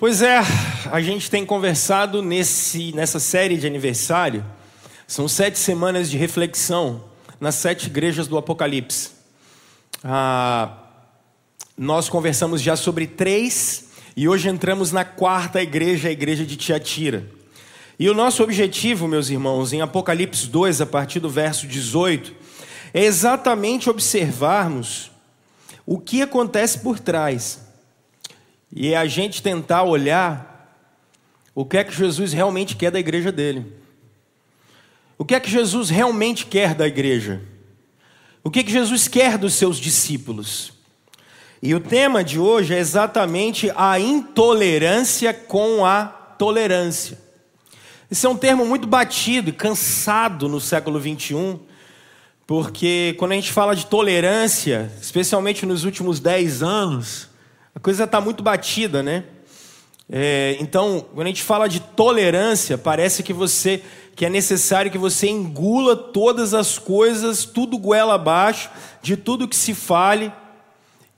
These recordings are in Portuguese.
Pois é, a gente tem conversado nesse, nessa série de aniversário. São sete semanas de reflexão nas sete igrejas do Apocalipse. Ah, nós conversamos já sobre três e hoje entramos na quarta igreja, a igreja de Tiatira. E o nosso objetivo, meus irmãos, em Apocalipse 2, a partir do verso 18, é exatamente observarmos o que acontece por trás e é a gente tentar olhar o que é que Jesus realmente quer da igreja dele. O que é que Jesus realmente quer da igreja? O que é que Jesus quer dos seus discípulos? E o tema de hoje é exatamente a intolerância com a tolerância. Esse é um termo muito batido e cansado no século 21, porque quando a gente fala de tolerância, especialmente nos últimos 10 anos, a coisa está muito batida, né? É, então, quando a gente fala de tolerância, parece que você que é necessário que você engula todas as coisas, tudo goela abaixo, de tudo que se fale,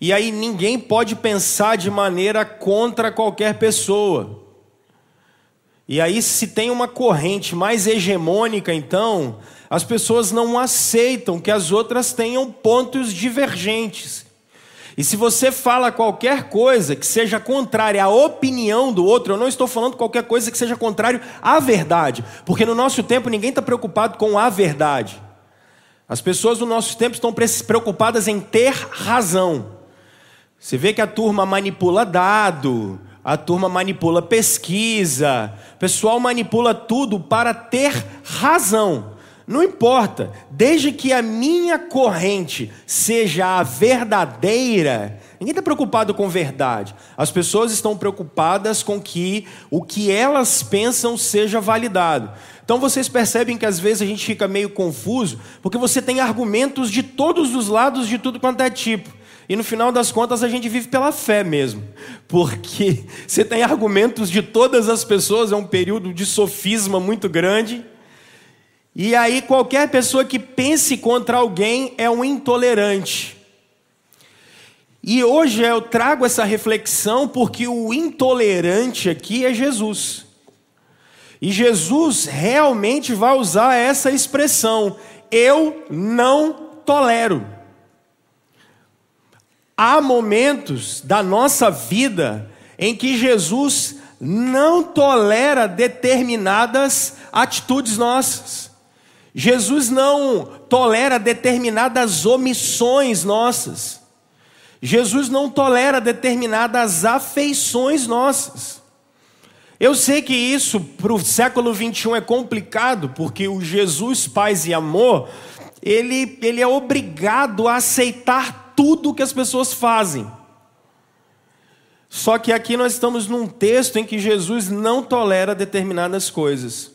e aí ninguém pode pensar de maneira contra qualquer pessoa. E aí, se tem uma corrente mais hegemônica, então, as pessoas não aceitam que as outras tenham pontos divergentes. E se você fala qualquer coisa que seja contrária à opinião do outro, eu não estou falando qualquer coisa que seja contrário à verdade, porque no nosso tempo ninguém está preocupado com a verdade. As pessoas no nosso tempo estão preocupadas em ter razão. Você vê que a turma manipula dado, a turma manipula pesquisa, o pessoal manipula tudo para ter razão. Não importa, desde que a minha corrente seja a verdadeira, ninguém está preocupado com verdade. As pessoas estão preocupadas com que o que elas pensam seja validado. Então vocês percebem que às vezes a gente fica meio confuso, porque você tem argumentos de todos os lados, de tudo quanto é tipo. E no final das contas a gente vive pela fé mesmo. Porque você tem argumentos de todas as pessoas, é um período de sofisma muito grande. E aí, qualquer pessoa que pense contra alguém é um intolerante. E hoje eu trago essa reflexão porque o intolerante aqui é Jesus. E Jesus realmente vai usar essa expressão: eu não tolero. Há momentos da nossa vida em que Jesus não tolera determinadas atitudes nossas. Jesus não tolera determinadas omissões nossas. Jesus não tolera determinadas afeições nossas. Eu sei que isso para o século 21 é complicado, porque o Jesus paz e amor, ele, ele é obrigado a aceitar tudo que as pessoas fazem. Só que aqui nós estamos num texto em que Jesus não tolera determinadas coisas.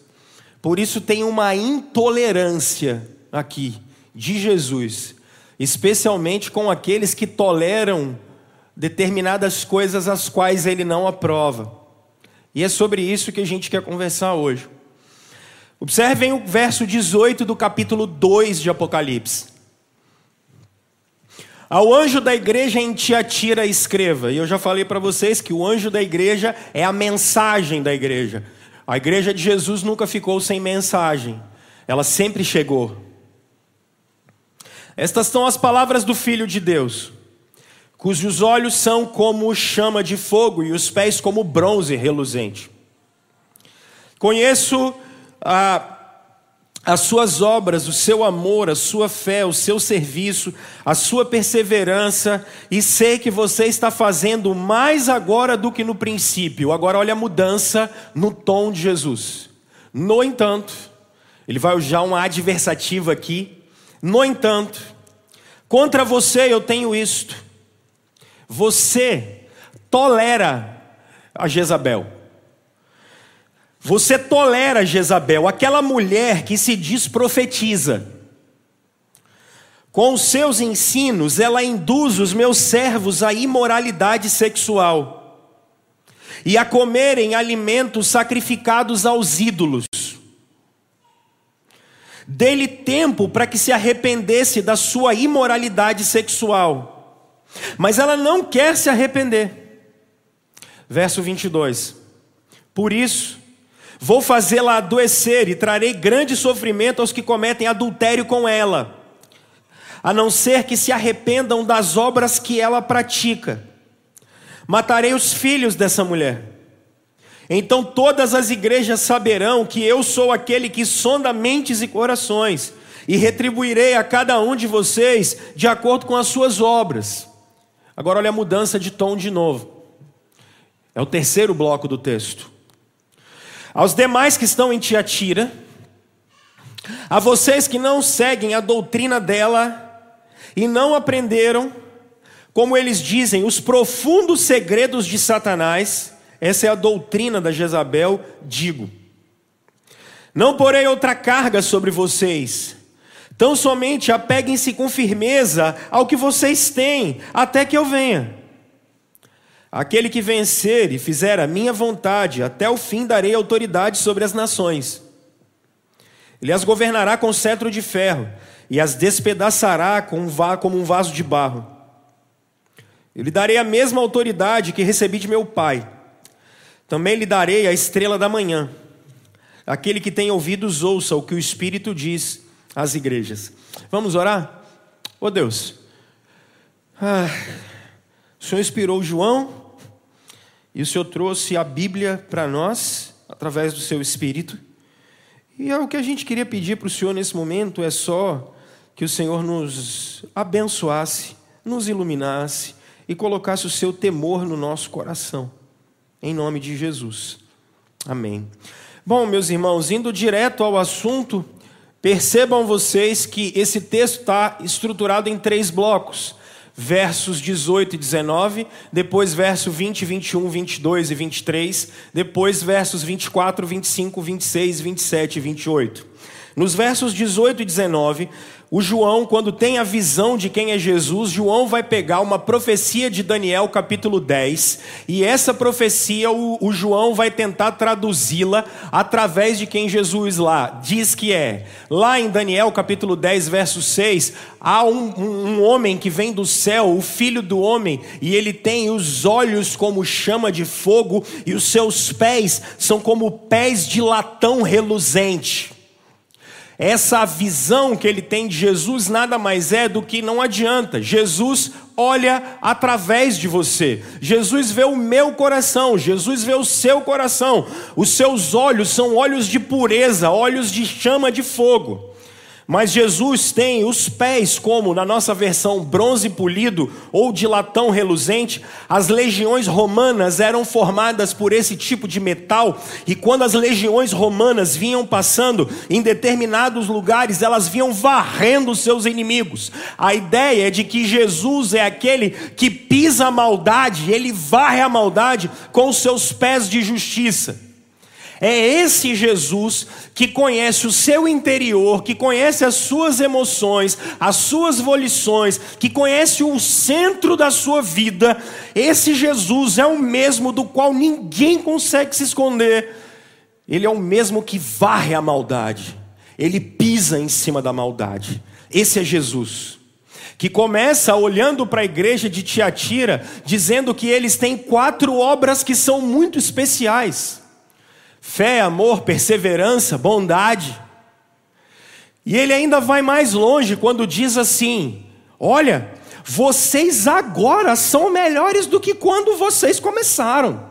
Por isso tem uma intolerância aqui de Jesus, especialmente com aqueles que toleram determinadas coisas as quais ele não aprova. E é sobre isso que a gente quer conversar hoje. Observem o verso 18 do capítulo 2 de Apocalipse. Ao anjo da igreja em Tiatira escreva. E eu já falei para vocês que o anjo da igreja é a mensagem da igreja. A igreja de Jesus nunca ficou sem mensagem, ela sempre chegou. Estas são as palavras do Filho de Deus, cujos olhos são como chama de fogo e os pés como bronze reluzente. Conheço a as suas obras, o seu amor, a sua fé, o seu serviço, a sua perseverança, e sei que você está fazendo mais agora do que no princípio. Agora, olha a mudança no tom de Jesus. No entanto, ele vai usar um adversativo aqui. No entanto, contra você eu tenho isto: você tolera a Jezabel. Você tolera Jezabel, aquela mulher que se diz profetiza. Com os seus ensinos, ela induz os meus servos à imoralidade sexual e a comerem alimentos sacrificados aos ídolos. Dê-lhe tempo para que se arrependesse da sua imoralidade sexual, mas ela não quer se arrepender. Verso 22. Por isso, vou fazê-la adoecer e trarei grande sofrimento aos que cometem adultério com ela, a não ser que se arrependam das obras que ela pratica. Matarei os filhos dessa mulher. Então todas as igrejas saberão que eu sou aquele que sonda mentes e corações, e retribuirei a cada um de vocês de acordo com as suas obras. Agora olha a mudança de tom de novo. É o terceiro bloco do texto. Aos demais que estão em Tiatira, a vocês que não seguem a doutrina dela e não aprenderam, como eles dizem, os profundos segredos de Satanás, essa é a doutrina da Jezabel, digo: Não porei outra carga sobre vocês, tão somente apeguem-se com firmeza ao que vocês têm, até que eu venha. Aquele que vencer e fizer a minha vontade, até o fim darei autoridade sobre as nações. Ele as governará com cetro de ferro e as despedaçará como um vaso de barro. Eu lhe darei a mesma autoridade que recebi de meu Pai. Também lhe darei a estrela da manhã. Aquele que tem ouvidos, ouça o que o Espírito diz às igrejas. Vamos orar? Oh Deus, ah, o Senhor inspirou João e o Senhor trouxe a Bíblia para nós através do seu Espírito. E é o que a gente queria pedir para o Senhor nesse momento é só que o Senhor nos abençoasse, nos iluminasse e colocasse o seu temor no nosso coração. Em nome de Jesus. Amém. Bom, meus irmãos, indo direto ao assunto, percebam vocês que esse texto está estruturado em três blocos versos 18 e 19, depois verso 20, 21, 22 e 23, depois versos 24, 25, 26, 27 e 28. Nos versos 18 e 19, o João, quando tem a visão de quem é Jesus, João vai pegar uma profecia de Daniel, capítulo 10, e essa profecia o, o João vai tentar traduzi-la através de quem Jesus lá diz que é. Lá em Daniel, capítulo 10, verso 6, há um, um, um homem que vem do céu, o filho do homem, e ele tem os olhos como chama de fogo, e os seus pés são como pés de latão reluzente. Essa visão que ele tem de Jesus nada mais é do que não adianta. Jesus olha através de você. Jesus vê o meu coração, Jesus vê o seu coração. Os seus olhos são olhos de pureza, olhos de chama de fogo. Mas Jesus tem os pés, como na nossa versão bronze polido ou de latão reluzente. As legiões romanas eram formadas por esse tipo de metal, e quando as legiões romanas vinham passando em determinados lugares, elas vinham varrendo seus inimigos. A ideia é de que Jesus é aquele que pisa a maldade, ele varre a maldade com os seus pés de justiça. É esse Jesus que conhece o seu interior, que conhece as suas emoções, as suas volições, que conhece o centro da sua vida. Esse Jesus é o mesmo do qual ninguém consegue se esconder. Ele é o mesmo que varre a maldade, ele pisa em cima da maldade. Esse é Jesus que começa olhando para a igreja de Tiatira, dizendo que eles têm quatro obras que são muito especiais fé, amor, perseverança, bondade. E ele ainda vai mais longe quando diz assim: Olha, vocês agora são melhores do que quando vocês começaram.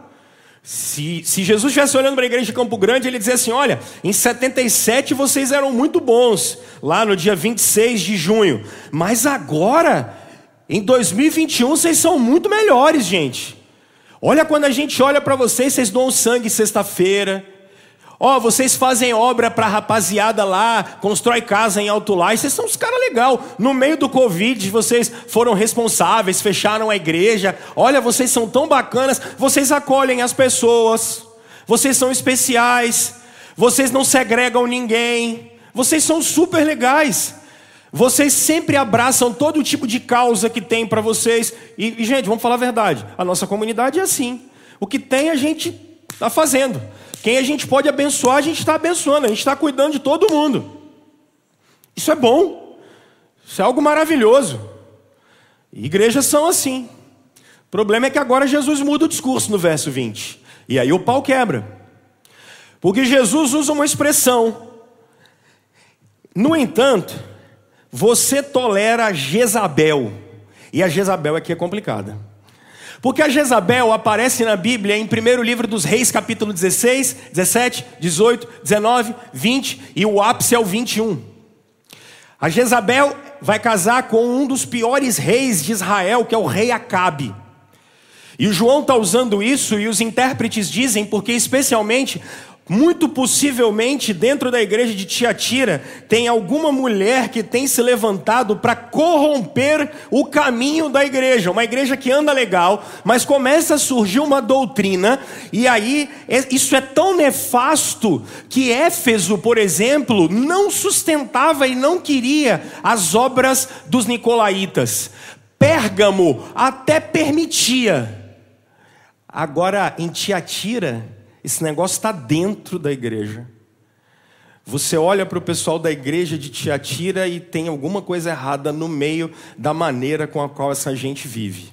Se, se Jesus estivesse olhando para a igreja de Campo Grande, ele dizia assim: Olha, em 77 vocês eram muito bons, lá no dia 26 de junho, mas agora, em 2021, vocês são muito melhores, gente. Olha quando a gente olha para vocês, vocês doam sangue sexta-feira. Ó, oh, vocês fazem obra para a rapaziada lá, constrói casa em Alto Lá, e vocês são os caras legal. No meio do Covid, vocês foram responsáveis, fecharam a igreja. Olha, vocês são tão bacanas, vocês acolhem as pessoas. Vocês são especiais. Vocês não segregam ninguém. Vocês são super legais. Vocês sempre abraçam todo tipo de causa que tem para vocês. E, e, gente, vamos falar a verdade. A nossa comunidade é assim. O que tem a gente está fazendo. Quem a gente pode abençoar, a gente está abençoando. A gente está cuidando de todo mundo. Isso é bom. Isso é algo maravilhoso. Igrejas são assim. O problema é que agora Jesus muda o discurso no verso 20. E aí o pau quebra. Porque Jesus usa uma expressão. No entanto, você tolera Jezabel. E a Jezabel aqui é complicada. Porque a Jezabel aparece na Bíblia em primeiro livro dos Reis, capítulo 16, 17, 18, 19, 20 e o ápice é o 21. A Jezabel vai casar com um dos piores reis de Israel, que é o rei Acabe. E o João está usando isso, e os intérpretes dizem, porque especialmente muito possivelmente, dentro da igreja de Tiatira, tem alguma mulher que tem se levantado para corromper o caminho da igreja. Uma igreja que anda legal, mas começa a surgir uma doutrina, e aí é, isso é tão nefasto que Éfeso, por exemplo, não sustentava e não queria as obras dos nicolaítas. Pérgamo até permitia. Agora, em Tiatira, esse negócio está dentro da igreja. Você olha para o pessoal da igreja de Tiatira e tem alguma coisa errada no meio da maneira com a qual essa gente vive.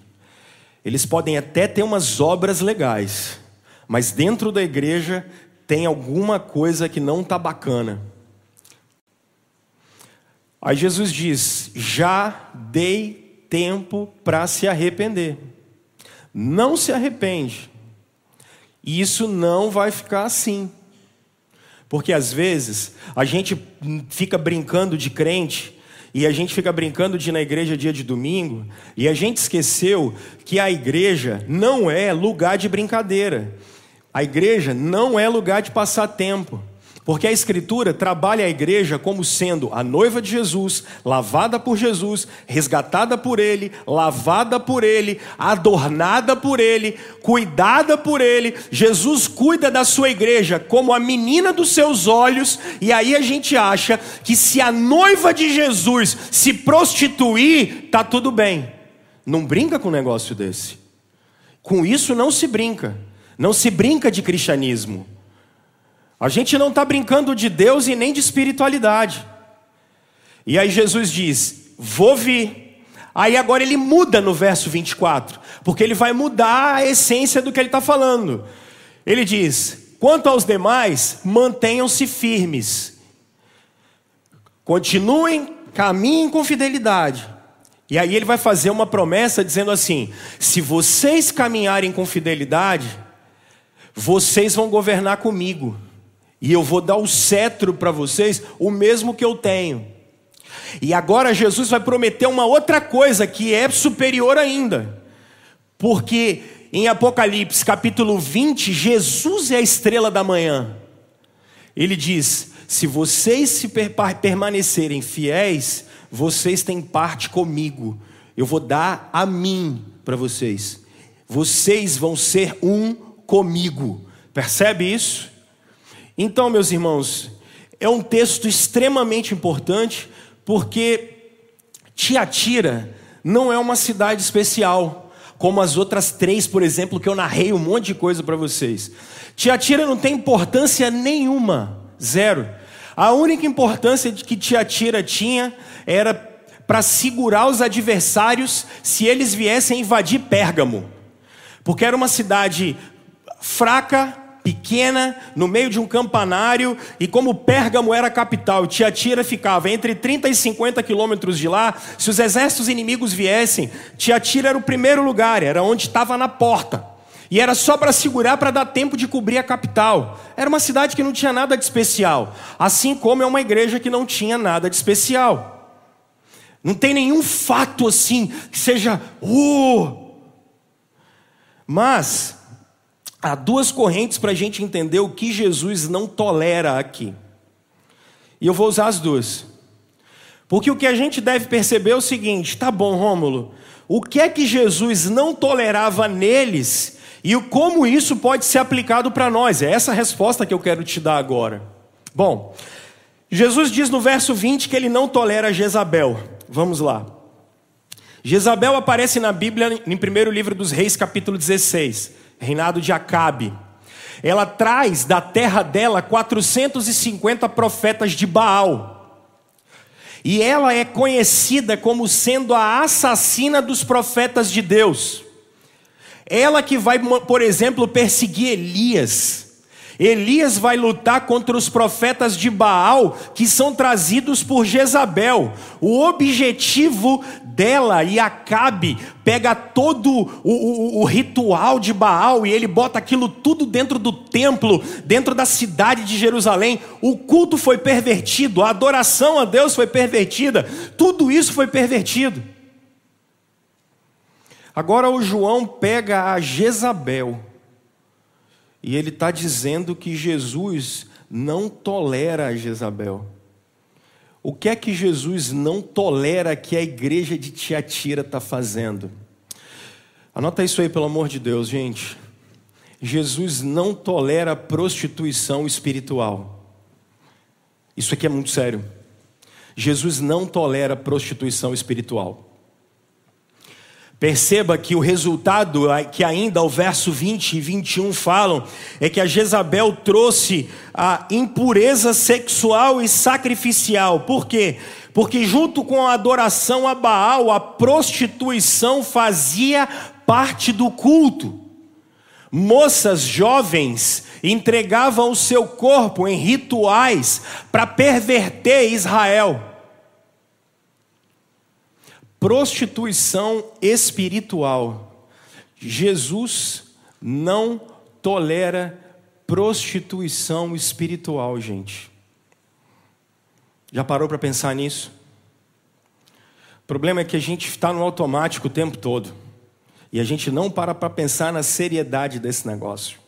Eles podem até ter umas obras legais, mas dentro da igreja tem alguma coisa que não está bacana. Aí Jesus diz: Já dei tempo para se arrepender. Não se arrepende. E isso não vai ficar assim. Porque às vezes a gente fica brincando de crente e a gente fica brincando de ir na igreja dia de domingo e a gente esqueceu que a igreja não é lugar de brincadeira. A igreja não é lugar de passar tempo. Porque a Escritura trabalha a igreja como sendo a noiva de Jesus, lavada por Jesus, resgatada por Ele, lavada por Ele, adornada por Ele, cuidada por Ele. Jesus cuida da sua igreja como a menina dos seus olhos, e aí a gente acha que se a noiva de Jesus se prostituir, tá tudo bem. Não brinca com um negócio desse. Com isso não se brinca. Não se brinca de cristianismo. A gente não está brincando de Deus e nem de espiritualidade. E aí Jesus diz: Vou vir. Aí agora ele muda no verso 24, porque ele vai mudar a essência do que ele está falando. Ele diz: Quanto aos demais, mantenham-se firmes, continuem, caminhem com fidelidade. E aí ele vai fazer uma promessa dizendo assim: Se vocês caminharem com fidelidade, vocês vão governar comigo e eu vou dar o cetro para vocês, o mesmo que eu tenho. E agora Jesus vai prometer uma outra coisa que é superior ainda. Porque em Apocalipse capítulo 20, Jesus é a estrela da manhã. Ele diz: se vocês se permanecerem fiéis, vocês têm parte comigo. Eu vou dar a mim para vocês. Vocês vão ser um comigo. Percebe isso? Então, meus irmãos, é um texto extremamente importante, porque Tiatira não é uma cidade especial, como as outras três, por exemplo, que eu narrei um monte de coisa para vocês. Tiatira não tem importância nenhuma, zero. A única importância que Tiatira tinha era para segurar os adversários se eles viessem invadir Pérgamo, porque era uma cidade fraca, pequena, no meio de um campanário, e como Pérgamo era a capital, Tiatira ficava entre 30 e 50 quilômetros de lá, se os exércitos inimigos viessem, Tiatira era o primeiro lugar, era onde estava na porta. E era só para segurar para dar tempo de cobrir a capital. Era uma cidade que não tinha nada de especial, assim como é uma igreja que não tinha nada de especial. Não tem nenhum fato assim que seja, uh! Mas há duas correntes para a gente entender o que Jesus não tolera aqui. E eu vou usar as duas. Porque o que a gente deve perceber é o seguinte: tá bom, Rômulo, o que é que Jesus não tolerava neles e como isso pode ser aplicado para nós? É essa a resposta que eu quero te dar agora. Bom, Jesus diz no verso 20 que ele não tolera Jezabel. Vamos lá. Jezabel aparece na Bíblia em primeiro livro dos Reis, capítulo 16 reinado de Acabe. Ela traz da terra dela 450 profetas de Baal. E ela é conhecida como sendo a assassina dos profetas de Deus. Ela que vai, por exemplo, perseguir Elias. Elias vai lutar contra os profetas de Baal que são trazidos por Jezabel. O objetivo dela e Acabe pega todo o, o, o, ritual de Baal e ele bota aquilo tudo dentro do templo, dentro da cidade de Jerusalém. O culto foi pervertido, a adoração a Deus foi pervertida, tudo isso foi pervertido. Agora o João pega a Jezabel e ele está dizendo que Jesus não tolera Jezabel. O que é que Jesus não tolera que a igreja de Tiatira está fazendo? Anota isso aí, pelo amor de Deus, gente. Jesus não tolera prostituição espiritual. Isso aqui é muito sério. Jesus não tolera prostituição espiritual. Perceba que o resultado, que ainda o verso 20 e 21 falam, é que a Jezabel trouxe a impureza sexual e sacrificial. Por quê? Porque, junto com a adoração a Baal, a prostituição fazia parte do culto. Moças jovens entregavam o seu corpo em rituais para perverter Israel prostituição espiritual. Jesus não tolera prostituição espiritual, gente. Já parou para pensar nisso? O problema é que a gente está no automático o tempo todo. E a gente não para para pensar na seriedade desse negócio.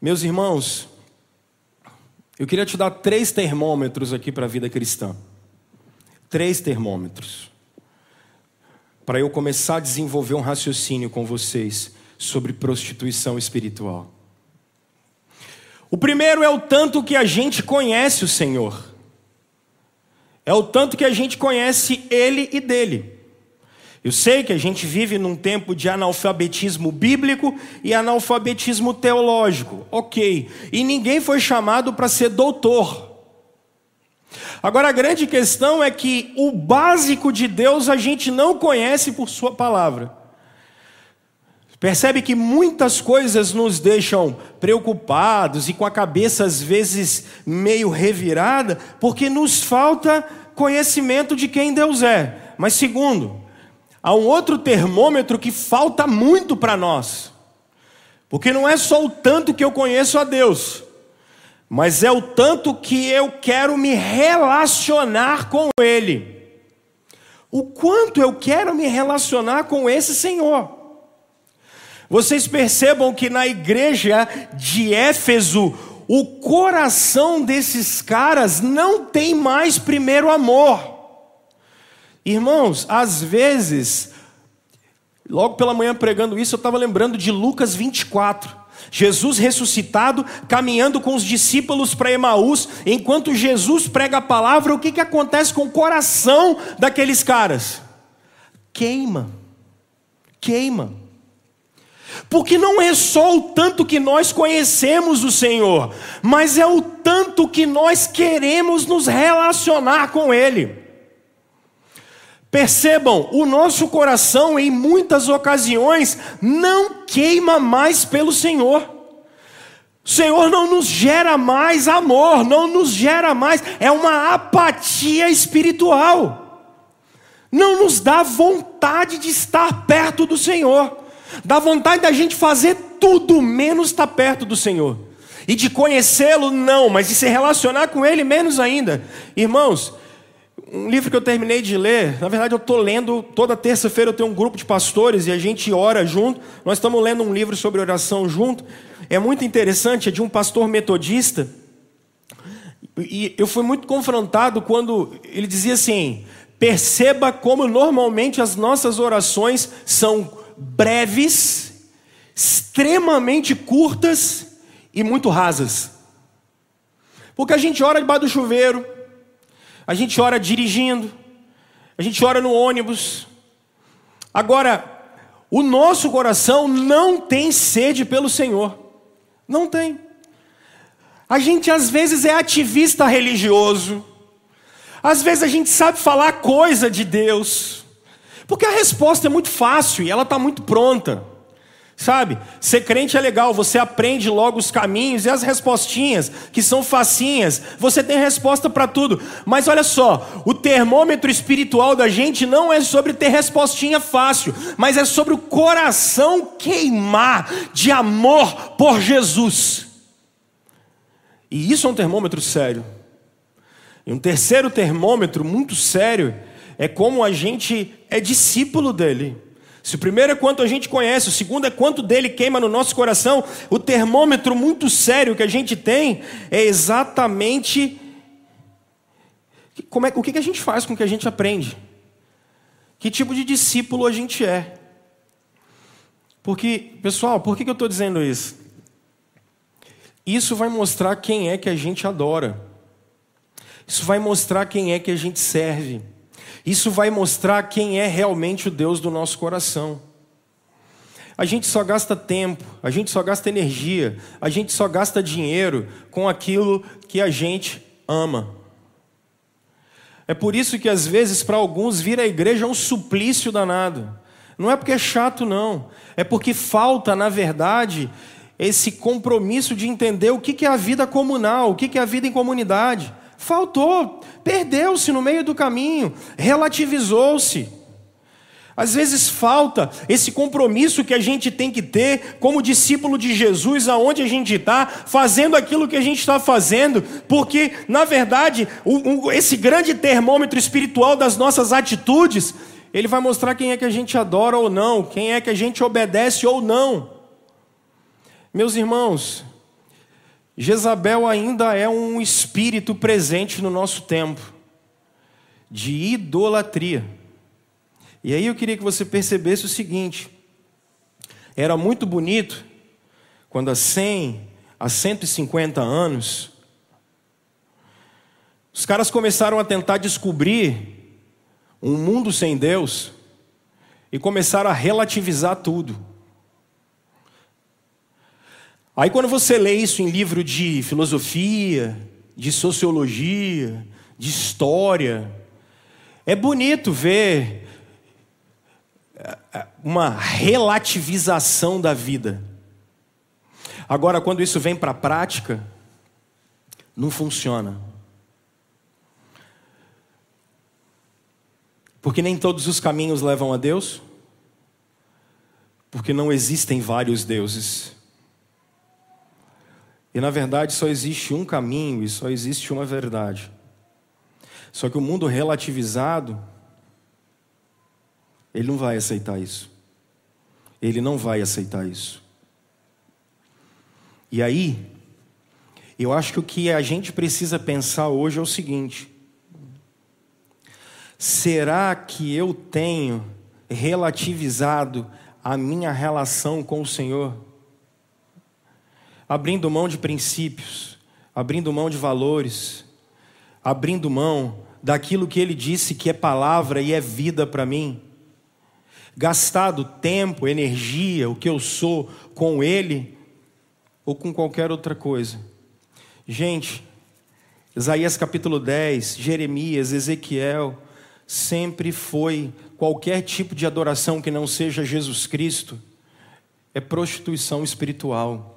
Meus irmãos, eu queria te dar três termômetros aqui para a vida cristã três termômetros para eu começar a desenvolver um raciocínio com vocês sobre prostituição espiritual. O primeiro é o tanto que a gente conhece o Senhor, é o tanto que a gente conhece Ele e dele. Eu sei que a gente vive num tempo de analfabetismo bíblico e analfabetismo teológico, ok, e ninguém foi chamado para ser doutor. Agora a grande questão é que o básico de Deus a gente não conhece por Sua palavra. Percebe que muitas coisas nos deixam preocupados e com a cabeça às vezes meio revirada, porque nos falta conhecimento de quem Deus é. Mas segundo, há um outro termômetro que falta muito para nós. Porque não é só o tanto que eu conheço a Deus, mas é o tanto que eu quero me relacionar com Ele. O quanto eu quero me relacionar com esse Senhor. Vocês percebam que na igreja de Éfeso, o coração desses caras não tem mais primeiro amor. Irmãos, às vezes, logo pela manhã pregando isso, eu estava lembrando de Lucas 24. Jesus ressuscitado, caminhando com os discípulos para Emaús, enquanto Jesus prega a palavra, o que, que acontece com o coração daqueles caras? Queima, queima. Porque não é só o tanto que nós conhecemos o Senhor, mas é o tanto que nós queremos nos relacionar com Ele. Percebam, o nosso coração em muitas ocasiões não queima mais pelo Senhor. O Senhor não nos gera mais amor, não nos gera mais, é uma apatia espiritual. Não nos dá vontade de estar perto do Senhor. Dá vontade da gente fazer tudo menos estar perto do Senhor. E de conhecê-lo, não, mas de se relacionar com Ele, menos ainda. Irmãos, um livro que eu terminei de ler, na verdade eu estou lendo, toda terça-feira eu tenho um grupo de pastores e a gente ora junto. Nós estamos lendo um livro sobre oração junto. É muito interessante, é de um pastor metodista. E eu fui muito confrontado quando ele dizia assim: perceba como normalmente as nossas orações são breves, extremamente curtas e muito rasas. Porque a gente ora debaixo do chuveiro, a gente ora dirigindo, a gente ora no ônibus. Agora, o nosso coração não tem sede pelo Senhor. Não tem. A gente às vezes é ativista religioso. Às vezes a gente sabe falar coisa de Deus. Porque a resposta é muito fácil e ela está muito pronta. Sabe? Ser crente é legal, você aprende logo os caminhos e as respostinhas, que são facinhas. Você tem resposta para tudo. Mas olha só, o termômetro espiritual da gente não é sobre ter respostinha fácil, mas é sobre o coração queimar de amor por Jesus. E isso é um termômetro sério. E um terceiro termômetro muito sério é como a gente é discípulo dele. Se o primeiro é quanto a gente conhece, o segundo é quanto dele queima no nosso coração, o termômetro muito sério que a gente tem é exatamente como é, o que a gente faz com o que a gente aprende. Que tipo de discípulo a gente é. Porque, pessoal, por que eu estou dizendo isso? Isso vai mostrar quem é que a gente adora. Isso vai mostrar quem é que a gente serve. Isso vai mostrar quem é realmente o Deus do nosso coração. A gente só gasta tempo, a gente só gasta energia, a gente só gasta dinheiro com aquilo que a gente ama. É por isso que às vezes para alguns vir à igreja é um suplício danado. Não é porque é chato, não. É porque falta, na verdade, esse compromisso de entender o que é a vida comunal, o que é a vida em comunidade. Faltou, perdeu-se no meio do caminho, relativizou-se. Às vezes falta esse compromisso que a gente tem que ter como discípulo de Jesus, aonde a gente está, fazendo aquilo que a gente está fazendo, porque, na verdade, o, o, esse grande termômetro espiritual das nossas atitudes, ele vai mostrar quem é que a gente adora ou não, quem é que a gente obedece ou não. Meus irmãos, Jezabel ainda é um espírito presente no nosso tempo de idolatria. E aí eu queria que você percebesse o seguinte: era muito bonito quando há 100 a 150 anos os caras começaram a tentar descobrir um mundo sem Deus e começaram a relativizar tudo. Aí quando você lê isso em livro de filosofia, de sociologia, de história, é bonito ver é, é, uma relativização da vida. Agora, quando isso vem para a prática, não funciona. Porque nem todos os caminhos levam a Deus, porque não existem vários deuses. E na verdade só existe um caminho e só existe uma verdade. Só que o mundo relativizado, ele não vai aceitar isso. Ele não vai aceitar isso. E aí, eu acho que o que a gente precisa pensar hoje é o seguinte: será que eu tenho relativizado a minha relação com o Senhor? Abrindo mão de princípios, abrindo mão de valores, abrindo mão daquilo que ele disse que é palavra e é vida para mim. Gastado tempo, energia, o que eu sou com ele ou com qualquer outra coisa. Gente, Isaías capítulo 10, Jeremias, Ezequiel, sempre foi qualquer tipo de adoração que não seja Jesus Cristo, é prostituição espiritual.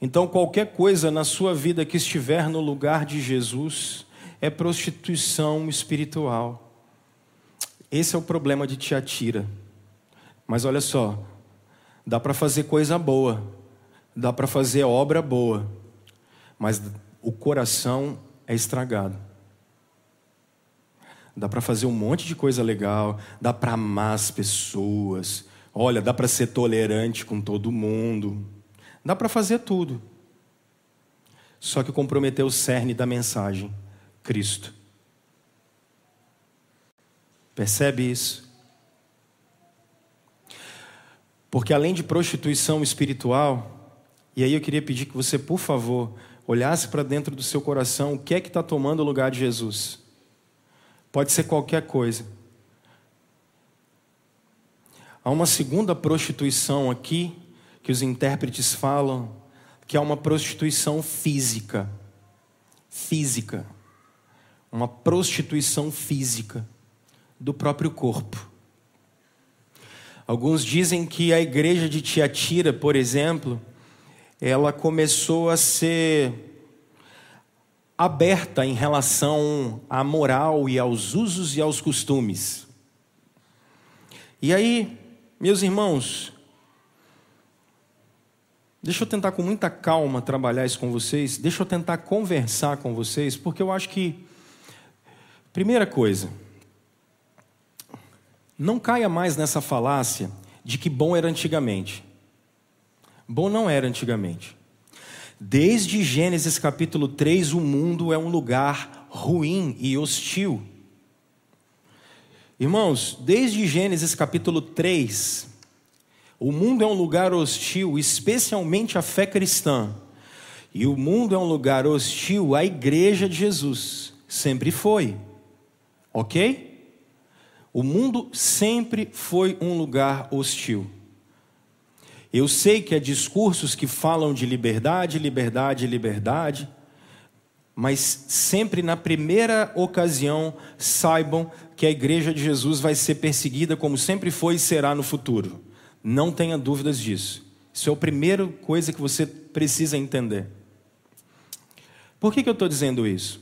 Então, qualquer coisa na sua vida que estiver no lugar de Jesus é prostituição espiritual. Esse é o problema de Tiatira. Mas olha só, dá para fazer coisa boa, dá para fazer obra boa, mas o coração é estragado. Dá para fazer um monte de coisa legal, dá para amar as pessoas, olha, dá para ser tolerante com todo mundo Dá para fazer tudo. Só que comprometeu o cerne da mensagem: Cristo. Percebe isso? Porque além de prostituição espiritual, e aí eu queria pedir que você, por favor, olhasse para dentro do seu coração o que é que está tomando o lugar de Jesus. Pode ser qualquer coisa. Há uma segunda prostituição aqui que os intérpretes falam que é uma prostituição física. Física. Uma prostituição física. do próprio corpo. Alguns dizem que a igreja de Tiatira, por exemplo, ela começou a ser aberta em relação à moral e aos usos e aos costumes. E aí, meus irmãos, deixa eu tentar com muita calma trabalhar isso com vocês, deixa eu tentar conversar com vocês, porque eu acho que, primeira coisa, não caia mais nessa falácia de que bom era antigamente. Bom não era antigamente. Desde Gênesis capítulo 3, o mundo é um lugar ruim e hostil. Irmãos, desde Gênesis capítulo 3, o mundo é um lugar hostil, especialmente a fé cristã. E o mundo é um lugar hostil à igreja de Jesus. Sempre foi. Ok? O mundo sempre foi um lugar hostil. Eu sei que há discursos que falam de liberdade, liberdade, liberdade, mas sempre na primeira ocasião saibam que a igreja de Jesus vai ser perseguida como sempre foi e será no futuro. Não tenha dúvidas disso. Isso é a primeira coisa que você precisa entender. Por que, que eu estou dizendo isso?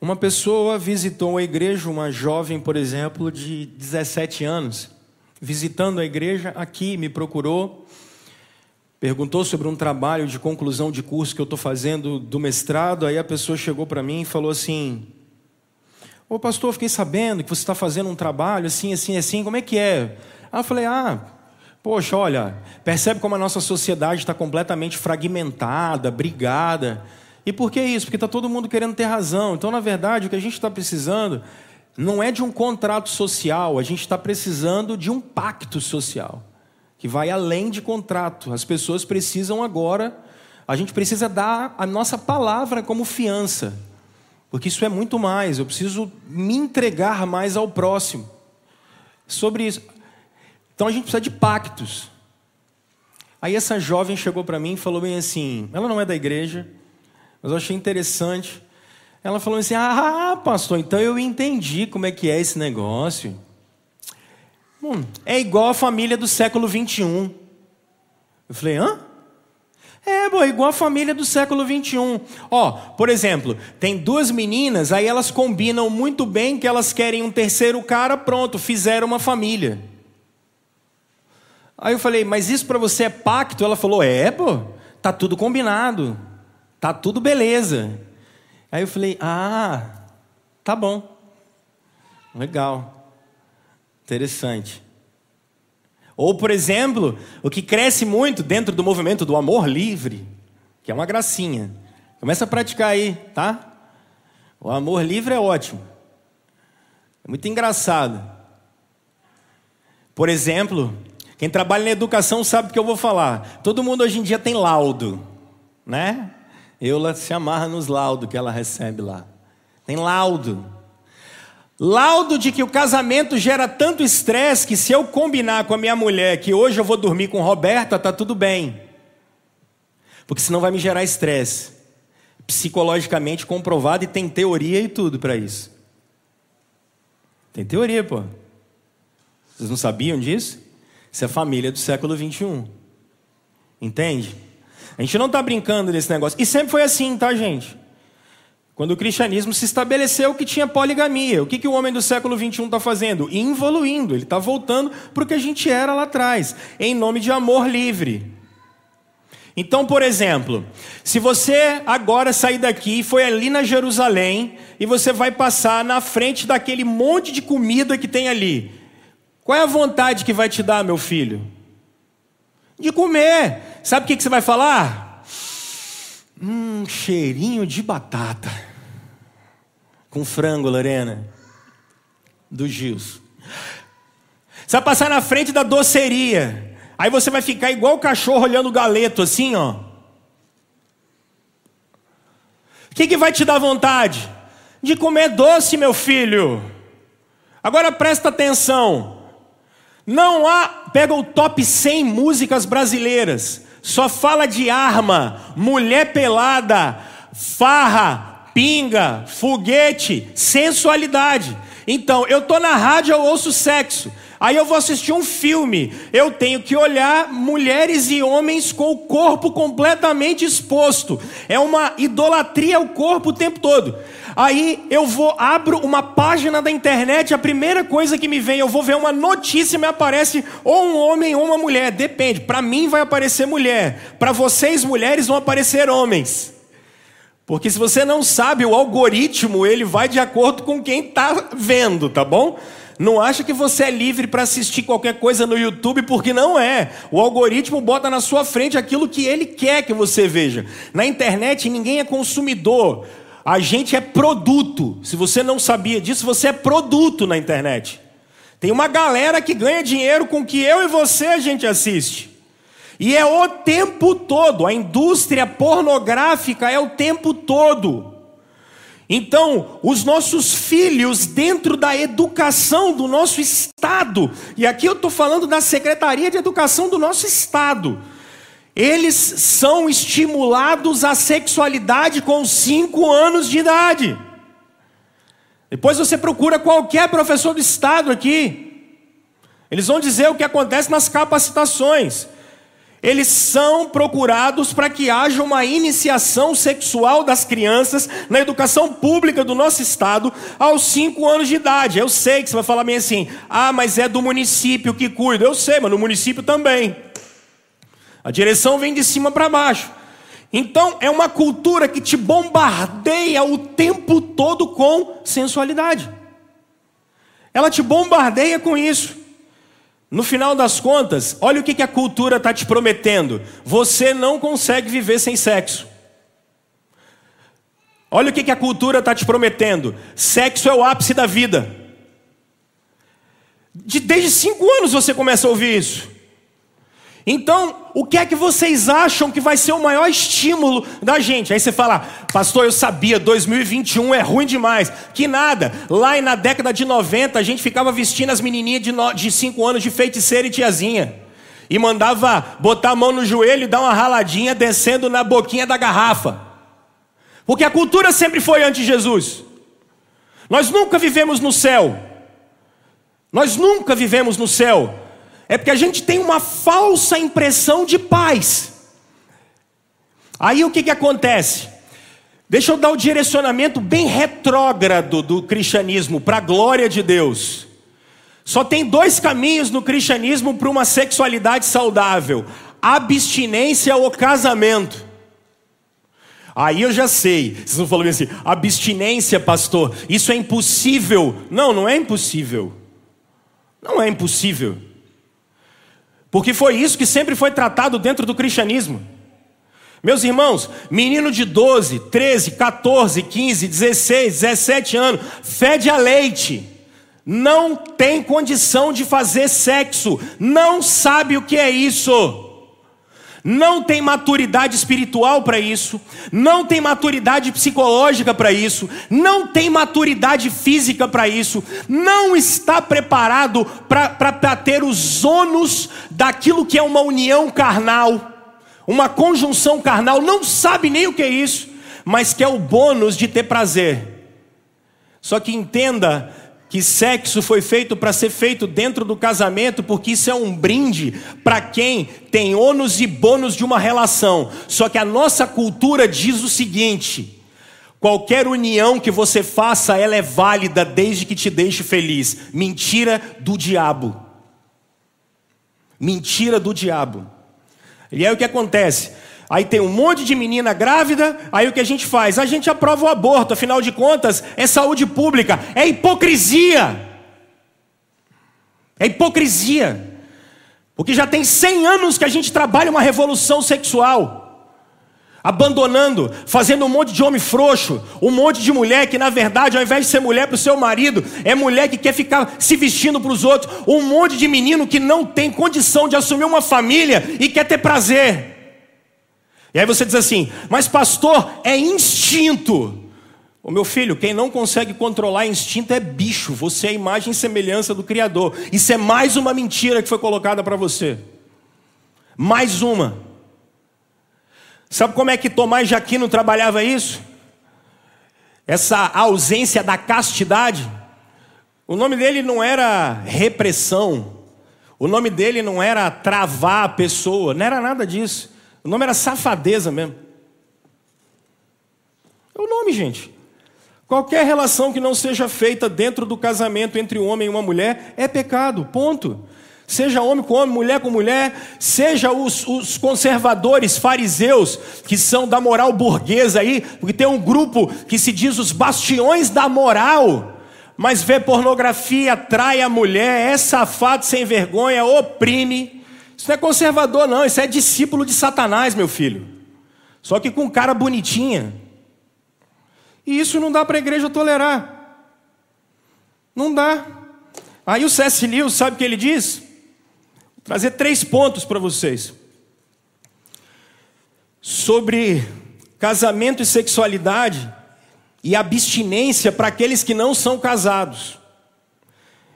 Uma pessoa visitou a igreja, uma jovem, por exemplo, de 17 anos, visitando a igreja aqui, me procurou, perguntou sobre um trabalho de conclusão de curso que eu estou fazendo do mestrado. Aí a pessoa chegou para mim e falou assim: Ô pastor, fiquei sabendo que você está fazendo um trabalho assim, assim, assim, como é que é? Aí eu falei: Ah, poxa, olha, percebe como a nossa sociedade está completamente fragmentada, brigada. E por que isso? Porque está todo mundo querendo ter razão. Então, na verdade, o que a gente está precisando não é de um contrato social, a gente está precisando de um pacto social, que vai além de contrato. As pessoas precisam agora, a gente precisa dar a nossa palavra como fiança, porque isso é muito mais, eu preciso me entregar mais ao próximo. Sobre isso. Então a gente precisa de pactos. Aí essa jovem chegou para mim e falou bem assim: ela não é da igreja, mas eu achei interessante. Ela falou assim: Ah, pastor, então eu entendi como é que é esse negócio. Hum, é igual a família do século 21. Eu falei: hã? É, boa, igual a família do século 21. Ó, por exemplo, tem duas meninas, aí elas combinam muito bem que elas querem um terceiro cara, pronto, fizeram uma família. Aí eu falei, mas isso para você é pacto? Ela falou, é, pô, tá tudo combinado. Tá tudo beleza. Aí eu falei: Ah, tá bom. Legal. Interessante. Ou, por exemplo, o que cresce muito dentro do movimento do amor livre, que é uma gracinha. Começa a praticar aí, tá? O amor livre é ótimo. É muito engraçado. Por exemplo, quem trabalha na educação sabe o que eu vou falar. Todo mundo hoje em dia tem laudo, né? Eula se amarra nos laudos que ela recebe lá. Tem laudo. Laudo de que o casamento gera tanto estresse que se eu combinar com a minha mulher que hoje eu vou dormir com Roberta, tá tudo bem. Porque senão vai me gerar estresse. Psicologicamente comprovado e tem teoria e tudo para isso. Tem teoria, pô. Vocês não sabiam disso? Isso é família do século 21. Entende? A gente não está brincando nesse negócio. E sempre foi assim, tá, gente? Quando o cristianismo se estabeleceu que tinha poligamia, o que, que o homem do século XXI está fazendo? Involuindo, ele está voltando para o que a gente era lá atrás, em nome de amor livre. Então, por exemplo, se você agora sair daqui foi ali na Jerusalém e você vai passar na frente daquele monte de comida que tem ali, qual é a vontade que vai te dar, meu filho? De comer. Sabe o que, que você vai falar? Hum, cheirinho de batata. Com frango, Lorena. Do Gils. Você vai passar na frente da doceria. Aí você vai ficar igual o cachorro olhando o galeto, assim, ó. O que, que vai te dar vontade? De comer doce, meu filho. Agora presta atenção. Não há. Pega o top 100 músicas brasileiras só fala de arma, mulher pelada, farra, pinga, foguete, sensualidade. Então, eu tô na rádio, eu ouço sexo. Aí eu vou assistir um filme. Eu tenho que olhar mulheres e homens com o corpo completamente exposto. É uma idolatria ao corpo o tempo todo. Aí eu vou, abro uma página da internet, a primeira coisa que me vem, eu vou ver uma notícia me aparece ou um homem ou uma mulher. Depende. Para mim vai aparecer mulher. Para vocês, mulheres, vão aparecer homens. Porque se você não sabe, o algoritmo ele vai de acordo com quem está vendo, tá bom? Não acha que você é livre para assistir qualquer coisa no YouTube, porque não é. O algoritmo bota na sua frente aquilo que ele quer que você veja. Na internet ninguém é consumidor. A gente é produto. Se você não sabia disso, você é produto na internet. Tem uma galera que ganha dinheiro com que eu e você a gente assiste. E é o tempo todo, a indústria pornográfica é o tempo todo. Então, os nossos filhos, dentro da educação do nosso Estado, e aqui eu estou falando da Secretaria de Educação do nosso Estado, eles são estimulados à sexualidade com 5 anos de idade. Depois você procura qualquer professor do Estado aqui, eles vão dizer o que acontece nas capacitações. Eles são procurados para que haja uma iniciação sexual das crianças na educação pública do nosso estado aos 5 anos de idade. Eu sei que você vai falar bem assim: ah, mas é do município que cuida. Eu sei, mas no município também. A direção vem de cima para baixo. Então é uma cultura que te bombardeia o tempo todo com sensualidade. Ela te bombardeia com isso. No final das contas, olha o que a cultura está te prometendo: você não consegue viver sem sexo. Olha o que a cultura está te prometendo: sexo é o ápice da vida. De, desde cinco anos você começa a ouvir isso. Então, o que é que vocês acham que vai ser o maior estímulo da gente? Aí você fala, pastor, eu sabia, 2021 é ruim demais. Que nada, lá na década de 90 a gente ficava vestindo as menininhas de 5 anos de feiticeira e tiazinha. E mandava botar a mão no joelho e dar uma raladinha descendo na boquinha da garrafa. Porque a cultura sempre foi anti Jesus. Nós nunca vivemos no céu. Nós nunca vivemos no céu é porque a gente tem uma falsa impressão de paz. Aí o que, que acontece? Deixa eu dar o direcionamento bem retrógrado do cristianismo para a glória de Deus. Só tem dois caminhos no cristianismo para uma sexualidade saudável: abstinência ou casamento. Aí eu já sei. Vocês não falam assim, abstinência, pastor, isso é impossível. Não, não é impossível. Não é impossível. Porque foi isso que sempre foi tratado dentro do cristianismo. Meus irmãos, menino de 12, 13, 14, 15, 16, 17 anos, fede a leite, não tem condição de fazer sexo, não sabe o que é isso não tem maturidade espiritual para isso, não tem maturidade psicológica para isso, não tem maturidade física para isso, não está preparado para ter os ônus daquilo que é uma união carnal, uma conjunção carnal, não sabe nem o que é isso, mas quer o bônus de ter prazer. Só que entenda que sexo foi feito para ser feito dentro do casamento, porque isso é um brinde para quem tem ônus e bônus de uma relação. Só que a nossa cultura diz o seguinte: qualquer união que você faça, ela é válida desde que te deixe feliz. Mentira do diabo. Mentira do diabo. E aí o que acontece? Aí tem um monte de menina grávida, aí o que a gente faz? A gente aprova o aborto, afinal de contas, é saúde pública, é hipocrisia. É hipocrisia. Porque já tem 100 anos que a gente trabalha uma revolução sexual. Abandonando, fazendo um monte de homem frouxo, um monte de mulher que, na verdade, ao invés de ser mulher para o seu marido, é mulher que quer ficar se vestindo para os outros, um monte de menino que não tem condição de assumir uma família e quer ter prazer. E aí você diz assim, mas pastor, é instinto. O meu filho, quem não consegue controlar instinto é bicho. Você é a imagem e semelhança do Criador. Isso é mais uma mentira que foi colocada para você. Mais uma. Sabe como é que Tomás de Aquino trabalhava isso? Essa ausência da castidade. O nome dele não era repressão. O nome dele não era travar a pessoa. Não era nada disso. O nome era safadeza mesmo. É o nome, gente. Qualquer relação que não seja feita dentro do casamento entre um homem e uma mulher é pecado. Ponto. Seja homem com homem, mulher com mulher, seja os, os, conservadores fariseus, que são da moral burguesa aí, porque tem um grupo que se diz os bastiões da moral mas vê pornografia, trai a mulher, é safado sem vergonha, oprime. Isso não é conservador, não, isso é discípulo de Satanás, meu filho. Só que com cara bonitinha. E isso não dá para a igreja tolerar. Não dá. Aí o C.S. Lewis, sabe o que ele diz? Vou trazer três pontos para vocês. Sobre casamento e sexualidade e abstinência para aqueles que não são casados.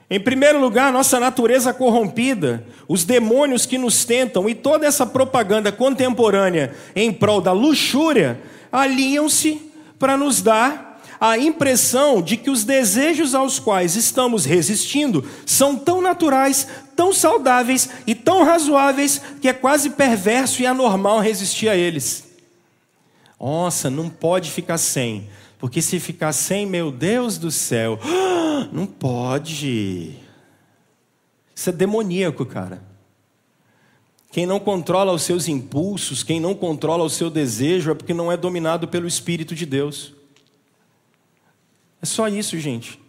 Em primeiro lugar, nossa natureza corrompida, os demônios que nos tentam e toda essa propaganda contemporânea em prol da luxúria alinham-se para nos dar a impressão de que os desejos aos quais estamos resistindo são tão naturais, tão saudáveis e tão razoáveis que é quase perverso e anormal resistir a eles. Nossa, não pode ficar sem. Porque se ficar sem, meu Deus do céu, não pode. Isso é demoníaco, cara. Quem não controla os seus impulsos, quem não controla o seu desejo, é porque não é dominado pelo Espírito de Deus. É só isso, gente.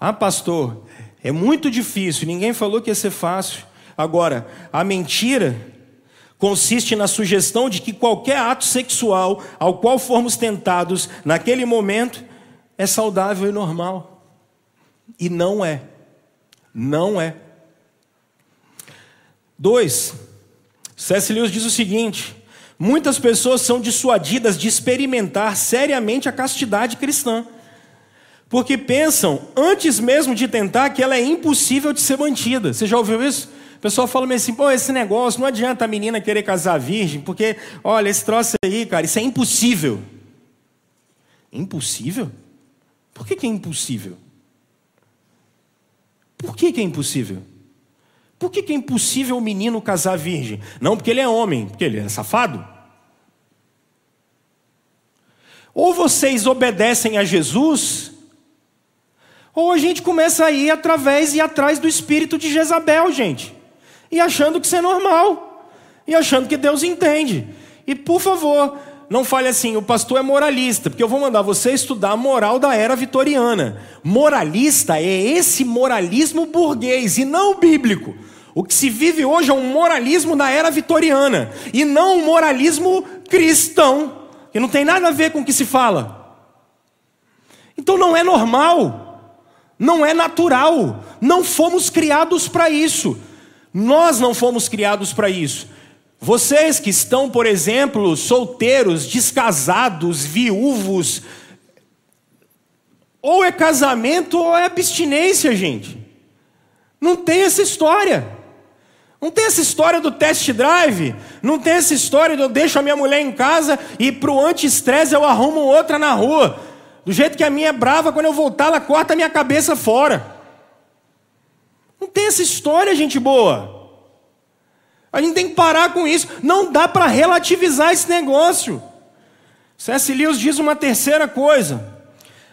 Ah, pastor, é muito difícil, ninguém falou que ia ser fácil. Agora, a mentira consiste na sugestão de que qualquer ato sexual ao qual formos tentados naquele momento é saudável e normal. E não é. Não é. Dois, C.S. Lewis diz o seguinte: muitas pessoas são dissuadidas de experimentar seriamente a castidade cristã, porque pensam, antes mesmo de tentar, que ela é impossível de ser mantida. Você já ouviu isso? O pessoal fala assim, pô, esse negócio, não adianta a menina querer casar virgem, porque, olha, esse troço aí, cara, isso é impossível. Impossível? Por que, que é impossível? Por que, que é impossível? Por que, que é impossível o menino casar virgem? Não porque ele é homem, porque ele é safado. Ou vocês obedecem a Jesus, ou a gente começa a ir através e atrás do espírito de Jezabel, gente e achando que isso é normal, e achando que Deus entende. E por favor, não fale assim, o pastor é moralista, porque eu vou mandar você estudar a moral da era vitoriana. Moralista é esse moralismo burguês e não bíblico. O que se vive hoje é um moralismo da era vitoriana e não um moralismo cristão, que não tem nada a ver com o que se fala. Então não é normal, não é natural, não fomos criados para isso. Nós não fomos criados para isso. Vocês que estão, por exemplo, solteiros, descasados, viúvos, ou é casamento ou é abstinência, gente. Não tem essa história. Não tem essa história do test drive. Não tem essa história de eu deixo a minha mulher em casa e para o anti-estresse eu arrumo outra na rua. Do jeito que a minha é brava, quando eu voltar, ela corta a minha cabeça fora. Tem essa história, gente boa. A gente tem que parar com isso. Não dá para relativizar esse negócio. C.S. Lewis diz uma terceira coisa.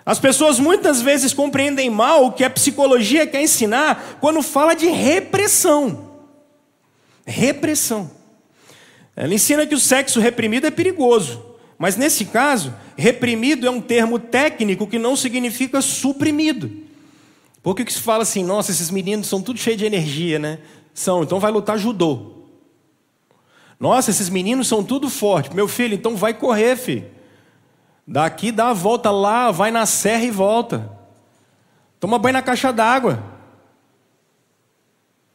As pessoas muitas vezes compreendem mal o que a psicologia quer ensinar quando fala de repressão. Repressão. Ela ensina que o sexo reprimido é perigoso. Mas nesse caso, reprimido é um termo técnico que não significa suprimido. Porque que se fala assim, nossa, esses meninos são tudo cheios de energia, né? São, então vai lutar judô. Nossa, esses meninos são tudo forte. Meu filho, então vai correr, filho. Daqui dá a volta lá, vai na serra e volta. Toma banho na caixa d'água.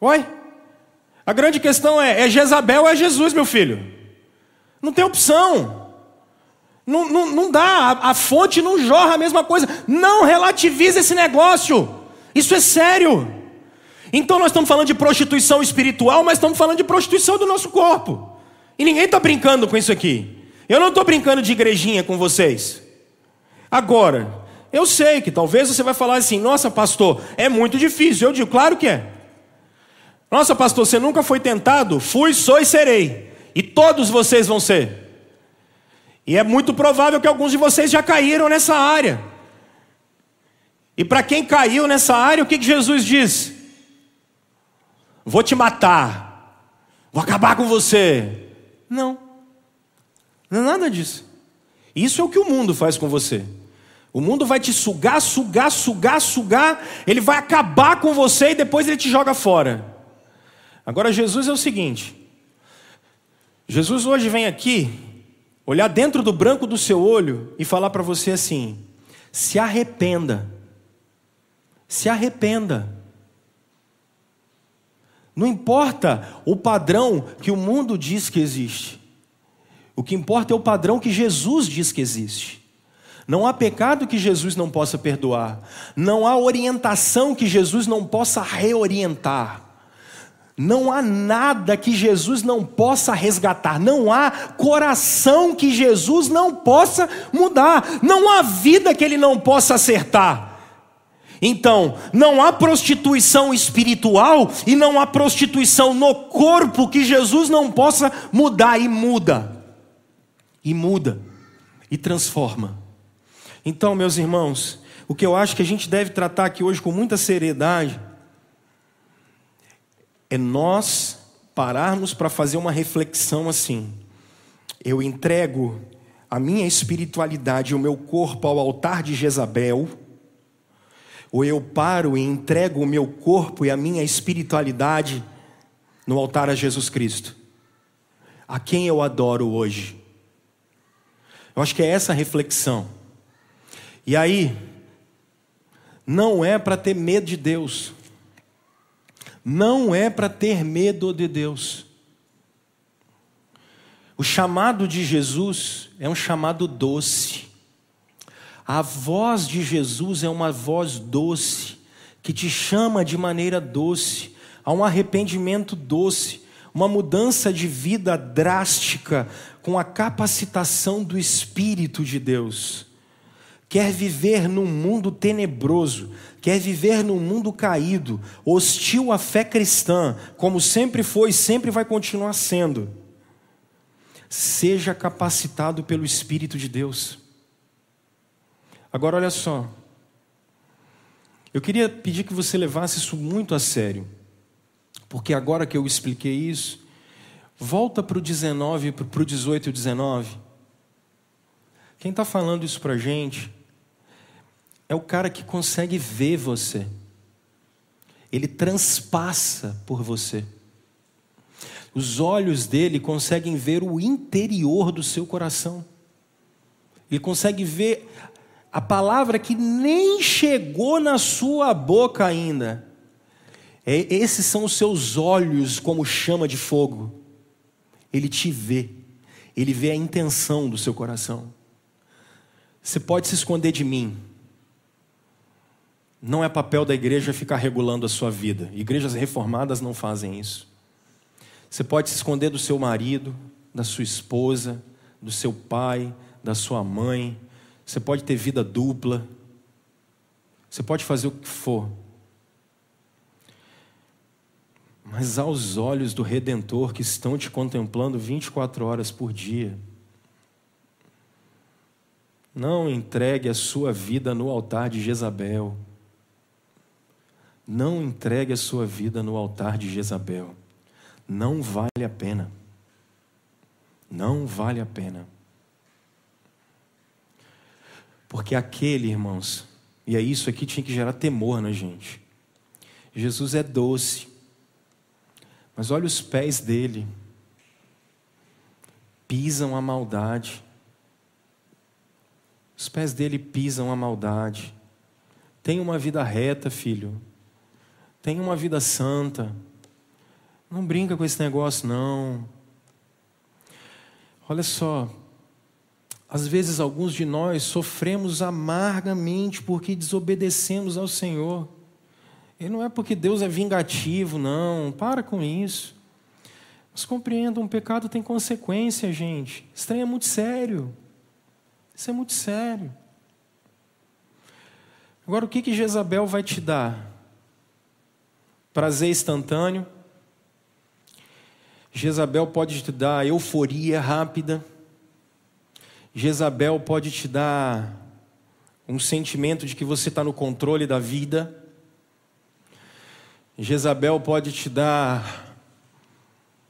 Oi? A grande questão é: é Jezabel ou é Jesus, meu filho? Não tem opção. Não, não, não dá, a, a fonte não jorra a mesma coisa. Não relativiza esse negócio. Isso é sério. Então nós estamos falando de prostituição espiritual, mas estamos falando de prostituição do nosso corpo. E ninguém está brincando com isso aqui. Eu não estou brincando de igrejinha com vocês. Agora, Eu sei que talvez você vai falar assim: nossa, pastor, é muito difícil. Eu digo, claro que é. Nossa, pastor, você nunca foi tentado? Fui, sou e serei. E todos vocês vão ser. E é muito provável que alguns de vocês já caíram nessa área. E para quem caiu nessa área, o que, que Jesus diz? Vou te matar, vou acabar com você. Não, não é nada disso. Isso é o que o mundo faz com você. O mundo vai te sugar, sugar, sugar, sugar, ele vai acabar com você e depois ele te joga fora. Agora, Jesus é o seguinte: Jesus hoje vem aqui, olhar dentro do branco do seu olho e falar para você assim: se arrependa, se arrependa. Não importa o padrão que o mundo diz que existe, o que importa é o padrão que Jesus diz que existe. Não há pecado que Jesus não possa perdoar. Não há orientação que Jesus não possa reorientar. Não há nada que Jesus não possa resgatar. Não há coração que Jesus não possa mudar. Não há vida que ele não possa acertar. Então, não há prostituição espiritual e não há prostituição no corpo que Jesus não possa mudar e muda. E muda e transforma. Então, meus irmãos, o que eu acho que a gente deve tratar aqui hoje com muita seriedade é nós pararmos para fazer uma reflexão assim. Eu entrego a minha espiritualidade, o meu corpo ao altar de Jezabel, ou eu paro e entrego o meu corpo e a minha espiritualidade no altar a Jesus Cristo? A quem eu adoro hoje? Eu acho que é essa reflexão. E aí, não é para ter medo de Deus, não é para ter medo de Deus. O chamado de Jesus é um chamado doce. A voz de Jesus é uma voz doce, que te chama de maneira doce, a um arrependimento doce, uma mudança de vida drástica com a capacitação do Espírito de Deus quer viver num mundo tenebroso, quer viver num mundo caído, hostil à fé cristã, como sempre foi e sempre vai continuar sendo, seja capacitado pelo Espírito de Deus. Agora, olha só. Eu queria pedir que você levasse isso muito a sério, porque agora que eu expliquei isso, volta para o 19, para o 18 e 19. Quem está falando isso para a gente é o cara que consegue ver você. Ele transpassa por você. Os olhos dele conseguem ver o interior do seu coração. Ele consegue ver a palavra que nem chegou na sua boca ainda. É, esses são os seus olhos como chama de fogo. Ele te vê. Ele vê a intenção do seu coração. Você pode se esconder de mim, não é papel da igreja ficar regulando a sua vida. Igrejas reformadas não fazem isso. Você pode se esconder do seu marido, da sua esposa, do seu pai, da sua mãe. Você pode ter vida dupla. Você pode fazer o que for. Mas aos olhos do Redentor que estão te contemplando 24 horas por dia, não entregue a sua vida no altar de Jezabel. Não entregue a sua vida no altar de Jezabel. Não vale a pena. Não vale a pena. Porque aquele, irmãos, e é isso aqui tinha que gerar temor na gente. Jesus é doce, mas olha os pés dele, pisam a maldade. Os pés dele pisam a maldade. Tenha uma vida reta, filho. Tenha uma vida santa. Não brinca com esse negócio, não. Olha só, às vezes alguns de nós sofremos amargamente porque desobedecemos ao Senhor. E não é porque Deus é vingativo, não. Para com isso. Mas compreendam, um pecado tem consequência, gente. Isso é muito sério. Isso é muito sério. Agora, o que, que Jezabel vai te dar? Prazer instantâneo. Jezabel pode te dar euforia rápida. Jezabel pode te dar um sentimento de que você está no controle da vida. Jezabel pode te dar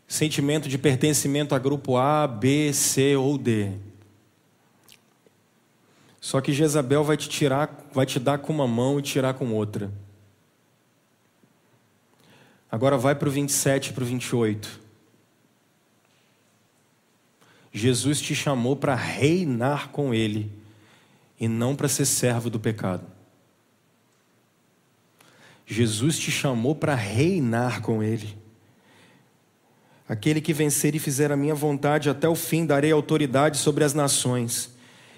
sentimento de pertencimento a grupo A, B, C ou D. Só que Jezabel vai te tirar, vai te dar com uma mão e tirar com outra. Agora vai para o 27 e para o 28. Jesus te chamou para reinar com Ele e não para ser servo do pecado. Jesus te chamou para reinar com Ele. Aquele que vencer e fizer a minha vontade até o fim, darei autoridade sobre as nações.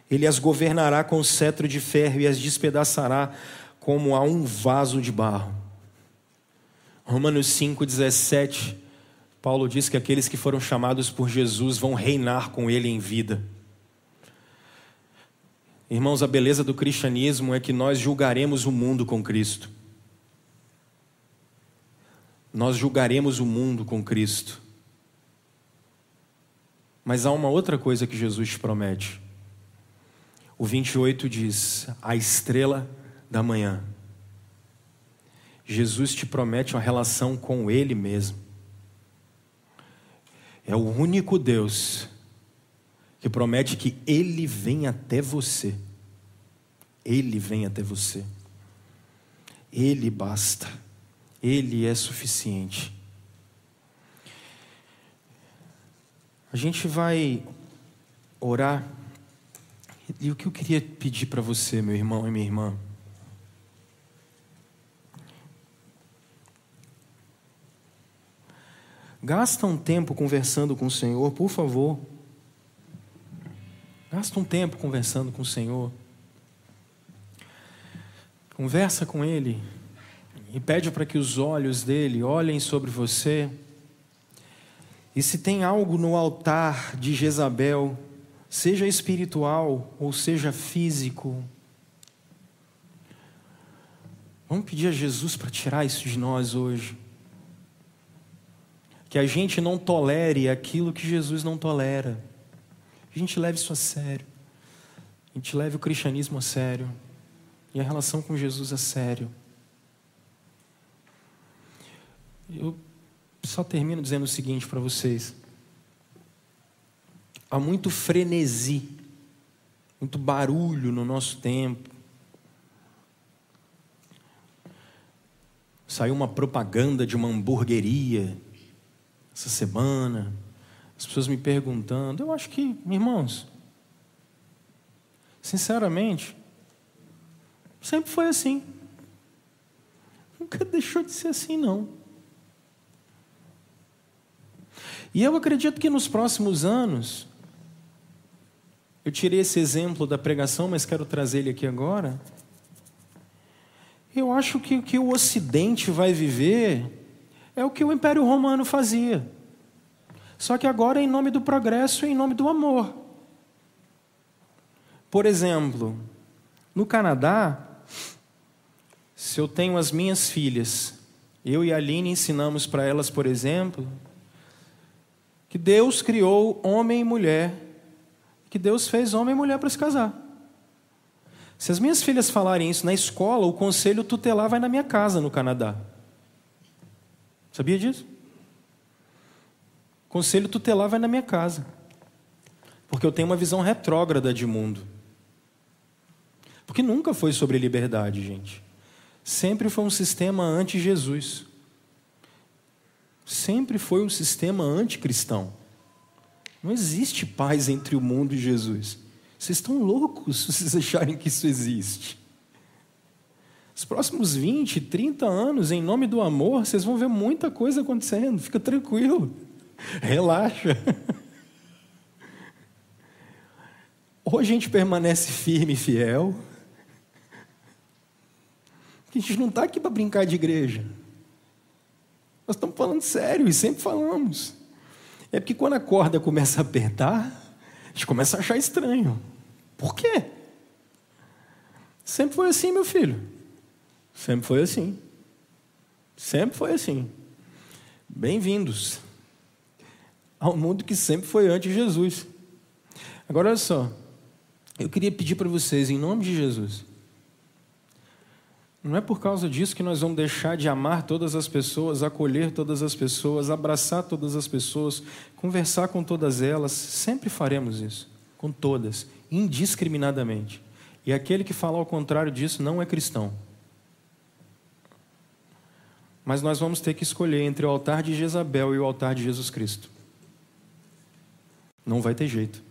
Ele as governará com cetro de ferro e as despedaçará como a um vaso de barro. Romanos 5,17 Paulo diz que aqueles que foram chamados por Jesus vão reinar com Ele em vida. Irmãos, a beleza do cristianismo é que nós julgaremos o mundo com Cristo. Nós julgaremos o mundo com Cristo. Mas há uma outra coisa que Jesus te promete. O 28 diz: a estrela da manhã. Jesus te promete uma relação com Ele mesmo. É o único Deus que promete que Ele vem até você. Ele vem até você. Ele basta. Ele é suficiente. A gente vai orar. E o que eu queria pedir para você, meu irmão e minha irmã? Gasta um tempo conversando com o Senhor, por favor. Gasta um tempo conversando com o Senhor. Conversa com Ele e pede para que os olhos dele olhem sobre você. E se tem algo no altar de Jezabel, seja espiritual ou seja físico, vamos pedir a Jesus para tirar isso de nós hoje que a gente não tolere aquilo que Jesus não tolera. A gente leve isso a sério. A gente leve o cristianismo a sério. E a relação com Jesus a sério. Eu só termino dizendo o seguinte para vocês. Há muito frenesi, muito barulho no nosso tempo. Saiu uma propaganda de uma hamburgueria essa semana, as pessoas me perguntando. Eu acho que, irmãos, sinceramente, sempre foi assim. Nunca deixou de ser assim, não. E eu acredito que nos próximos anos, eu tirei esse exemplo da pregação, mas quero trazer ele aqui agora. Eu acho que o que o Ocidente vai viver é o que o Império Romano fazia. Só que agora em nome do progresso e em nome do amor. Por exemplo, no Canadá, se eu tenho as minhas filhas, eu e a Aline ensinamos para elas, por exemplo, que Deus criou homem e mulher, que Deus fez homem e mulher para se casar. Se as minhas filhas falarem isso na escola, o conselho tutelar vai na minha casa no Canadá. Sabia disso? Conselho tutelar vai na minha casa. Porque eu tenho uma visão retrógrada de mundo. Porque nunca foi sobre liberdade, gente. Sempre foi um sistema anti-Jesus. Sempre foi um sistema anticristão. Não existe paz entre o mundo e Jesus. Vocês estão loucos se vocês acharem que isso existe. Os próximos 20, 30 anos, em nome do amor, vocês vão ver muita coisa acontecendo. Fica tranquilo. Relaxa. Ou a gente permanece firme e fiel. a gente não está aqui para brincar de igreja. Nós estamos falando sério e sempre falamos. É porque quando a corda começa a apertar, a gente começa a achar estranho. Por quê? Sempre foi assim, meu filho. Sempre foi assim. Sempre foi assim. Bem-vindos ao mundo que sempre foi antes de Jesus. Agora, olha só. Eu queria pedir para vocês, em nome de Jesus, não é por causa disso que nós vamos deixar de amar todas as pessoas, acolher todas as pessoas, abraçar todas as pessoas, conversar com todas elas. Sempre faremos isso, com todas, indiscriminadamente. E aquele que fala ao contrário disso não é cristão. Mas nós vamos ter que escolher entre o altar de Jezabel e o altar de Jesus Cristo. Não vai ter jeito.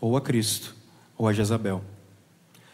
Ou a Cristo, ou a Jezabel.